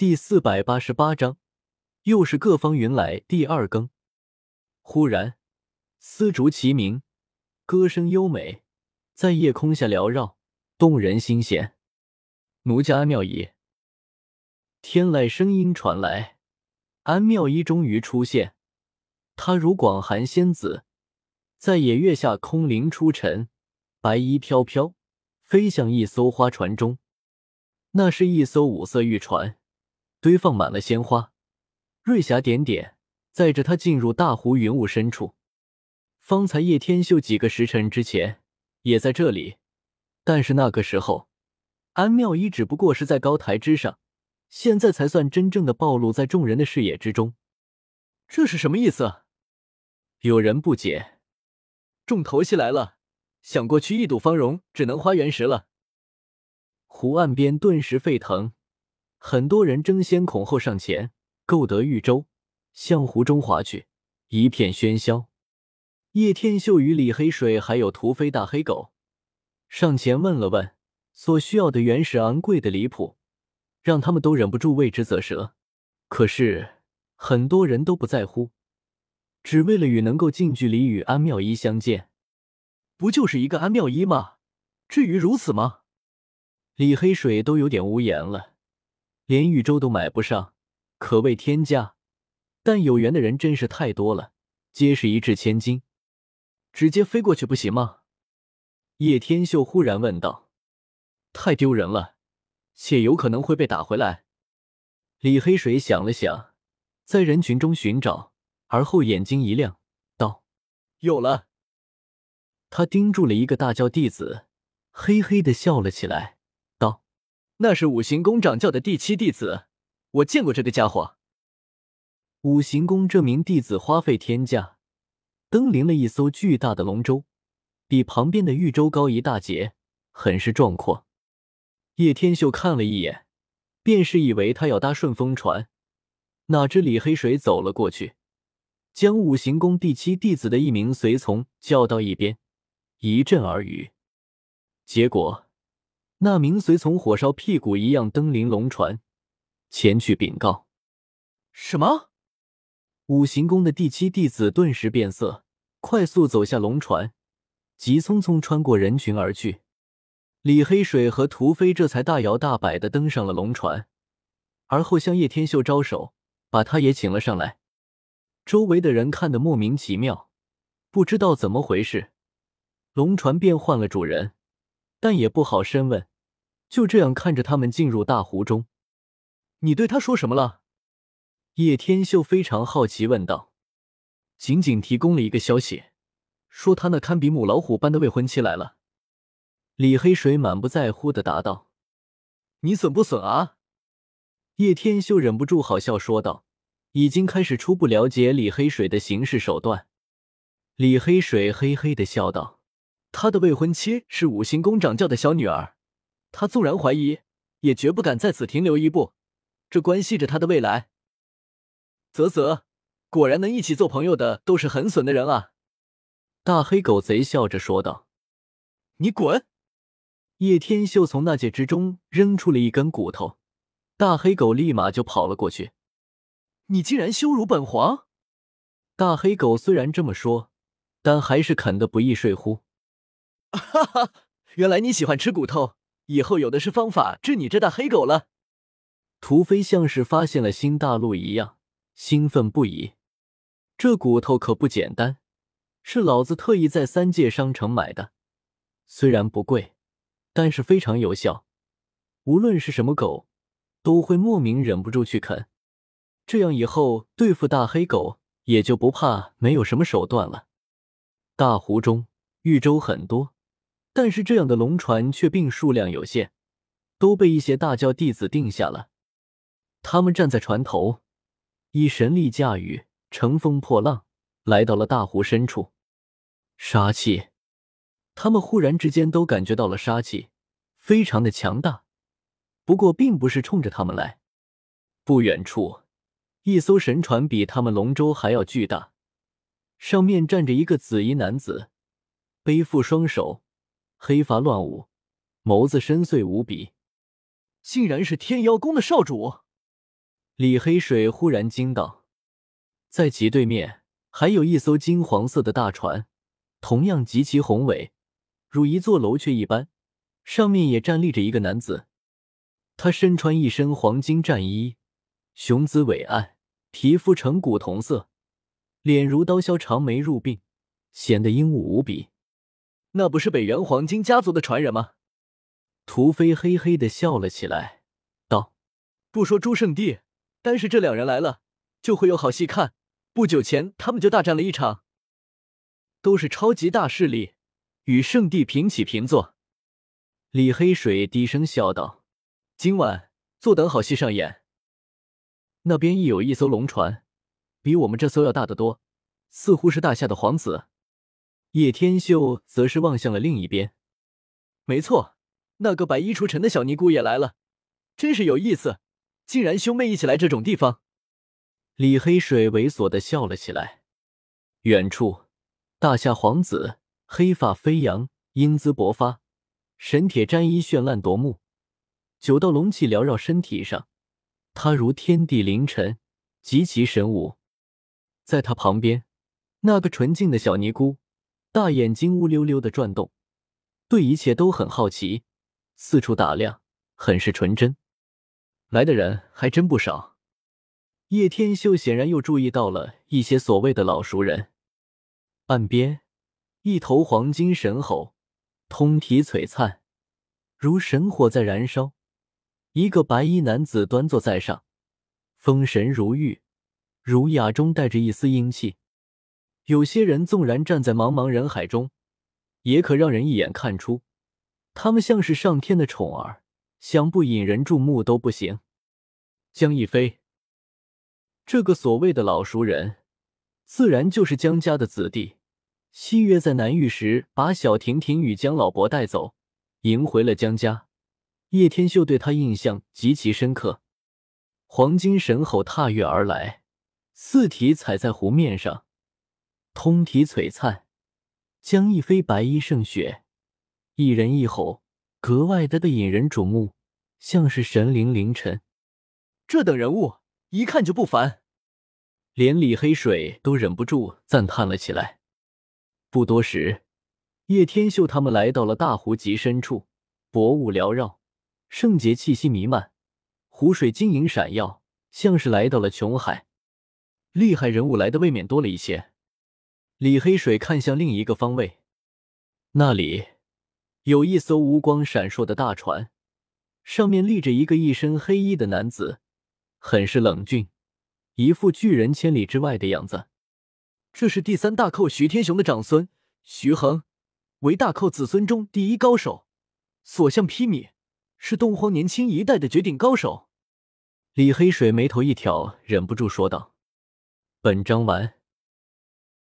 第四百八十八章，又是各方云来第二更。忽然，丝竹齐鸣，歌声优美，在夜空下缭绕，动人心弦。奴家安妙仪，天籁声音传来，安妙仪终于出现。她如广寒仙子，在野月下空灵出尘，白衣飘飘，飞向一艘花船中。那是一艘五色玉船。堆放满了鲜花，瑞霞点点，载着他进入大湖云雾深处。方才叶天秀几个时辰之前也在这里，但是那个时候，安妙一只不过是在高台之上，现在才算真正的暴露在众人的视野之中。这是什么意思？有人不解。重头戏来了，想过去一睹芳容，只能花原石了。湖岸边顿时沸腾。很多人争先恐后上前，购得玉舟，向湖中划去，一片喧嚣。叶天秀与李黑水还有屠飞大黑狗上前问了问，所需要的原石昂贵的离谱，让他们都忍不住为之啧舌。可是很多人都不在乎，只为了与能够近距离与安妙一相见。不就是一个安妙一吗？至于如此吗？李黑水都有点无言了。连玉舟都买不上，可谓天价。但有缘的人真是太多了，皆是一掷千金。直接飞过去不行吗？叶天秀忽然问道。太丢人了，且有可能会被打回来。李黑水想了想，在人群中寻找，而后眼睛一亮，道：“有了。”他盯住了一个大教弟子，嘿嘿的笑了起来。那是五行宫掌教的第七弟子，我见过这个家伙。五行宫这名弟子花费天价，登临了一艘巨大的龙舟，比旁边的玉舟高一大截，很是壮阔。叶天秀看了一眼，便是以为他要搭顺风船，哪知李黑水走了过去，将五行宫第七弟子的一名随从叫到一边，一阵耳语，结果。那名随从火烧屁股一样登临龙船，前去禀告。什么？五行宫的第七弟子顿时变色，快速走下龙船，急匆匆穿过人群而去。李黑水和屠飞这才大摇大摆的登上了龙船，而后向叶天秀招手，把他也请了上来。周围的人看得莫名其妙，不知道怎么回事，龙船变换了主人，但也不好深问。就这样看着他们进入大湖中，你对他说什么了？叶天秀非常好奇问道。仅仅提供了一个消息，说他那堪比母老虎般的未婚妻来了。李黑水满不在乎的答道：“你损不损啊？”叶天秀忍不住好笑说道，已经开始初步了解李黑水的行事手段。李黑水嘿嘿的笑道：“他的未婚妻是五行宫掌教的小女儿。”他纵然怀疑，也绝不敢在此停留一步，这关系着他的未来。啧啧，果然能一起做朋友的都是很损的人啊！大黑狗贼笑着说道：“你滚！”叶天秀从那戒之中扔出了一根骨头，大黑狗立马就跑了过去。你竟然羞辱本皇！大黑狗虽然这么说，但还是啃得不亦说乎。哈哈，原来你喜欢吃骨头。以后有的是方法治你这大黑狗了。屠飞像是发现了新大陆一样，兴奋不已。这骨头可不简单，是老子特意在三界商城买的。虽然不贵，但是非常有效。无论是什么狗，都会莫名忍不住去啃。这样以后对付大黑狗也就不怕没有什么手段了。大湖中玉舟很多。但是这样的龙船却并数量有限，都被一些大教弟子定下了。他们站在船头，以神力驾驭，乘风破浪，来到了大湖深处。杀气，他们忽然之间都感觉到了杀气，非常的强大。不过，并不是冲着他们来。不远处，一艘神船比他们龙舟还要巨大，上面站着一个紫衣男子，背负双手。黑发乱舞，眸子深邃无比，竟然是天妖宫的少主。李黑水忽然惊道：“在其对面还有一艘金黄色的大船，同样极其宏伟，如一座楼阙一般，上面也站立着一个男子。他身穿一身黄金战衣，雄姿伟岸，皮肤呈古铜色，脸如刀削，长眉入鬓，显得英武无比。那不是北元黄金家族的传人吗？”屠飞嘿嘿的笑了起来，道：“不说朱圣地。”单是这两人来了，就会有好戏看。不久前，他们就大战了一场，都是超级大势力，与圣地平起平坐。李黑水低声笑道：“今晚坐等好戏上演。”那边亦有一艘龙船，比我们这艘要大得多，似乎是大夏的皇子。叶天秀则是望向了另一边。没错，那个白衣出尘的小尼姑也来了，真是有意思。竟然兄妹一起来这种地方，李黑水猥琐的笑了起来。远处，大夏皇子黑发飞扬，英姿勃发，神铁战衣绚烂夺目，九道龙气缭绕身体上，他如天地凌尘，极其神武。在他旁边，那个纯净的小尼姑，大眼睛乌溜溜的转动，对一切都很好奇，四处打量，很是纯真。来的人还真不少，叶天秀显然又注意到了一些所谓的老熟人。岸边，一头黄金神猴，通体璀璨，如神火在燃烧。一个白衣男子端坐在上，风神如玉，儒雅中带着一丝英气。有些人纵然站在茫茫人海中，也可让人一眼看出，他们像是上天的宠儿。想不引人注目都不行。江一飞，这个所谓的老熟人，自然就是江家的子弟。西月在南域时，把小婷婷与江老伯带走，迎回了江家。叶天秀对他印象极其深刻。黄金神吼踏月而来，四蹄踩在湖面上，通体璀璨。江一飞白衣胜雪，一人一吼。格外的的引人瞩目，像是神灵凌晨。这等人物一看就不凡，连李黑水都忍不住赞叹了起来。不多时，叶天秀他们来到了大湖极深处，薄雾缭绕，圣洁气息弥漫，湖水晶莹闪耀，像是来到了琼海。厉害人物来的未免多了一些。李黑水看向另一个方位，那里。有一艘无光闪烁的大船，上面立着一个一身黑衣的男子，很是冷峻，一副拒人千里之外的样子。这是第三大寇徐天雄的长孙徐恒，为大寇子孙中第一高手，所向披靡，是东荒年轻一代的绝顶高手。李黑水眉头一挑，忍不住说道：“本章完。”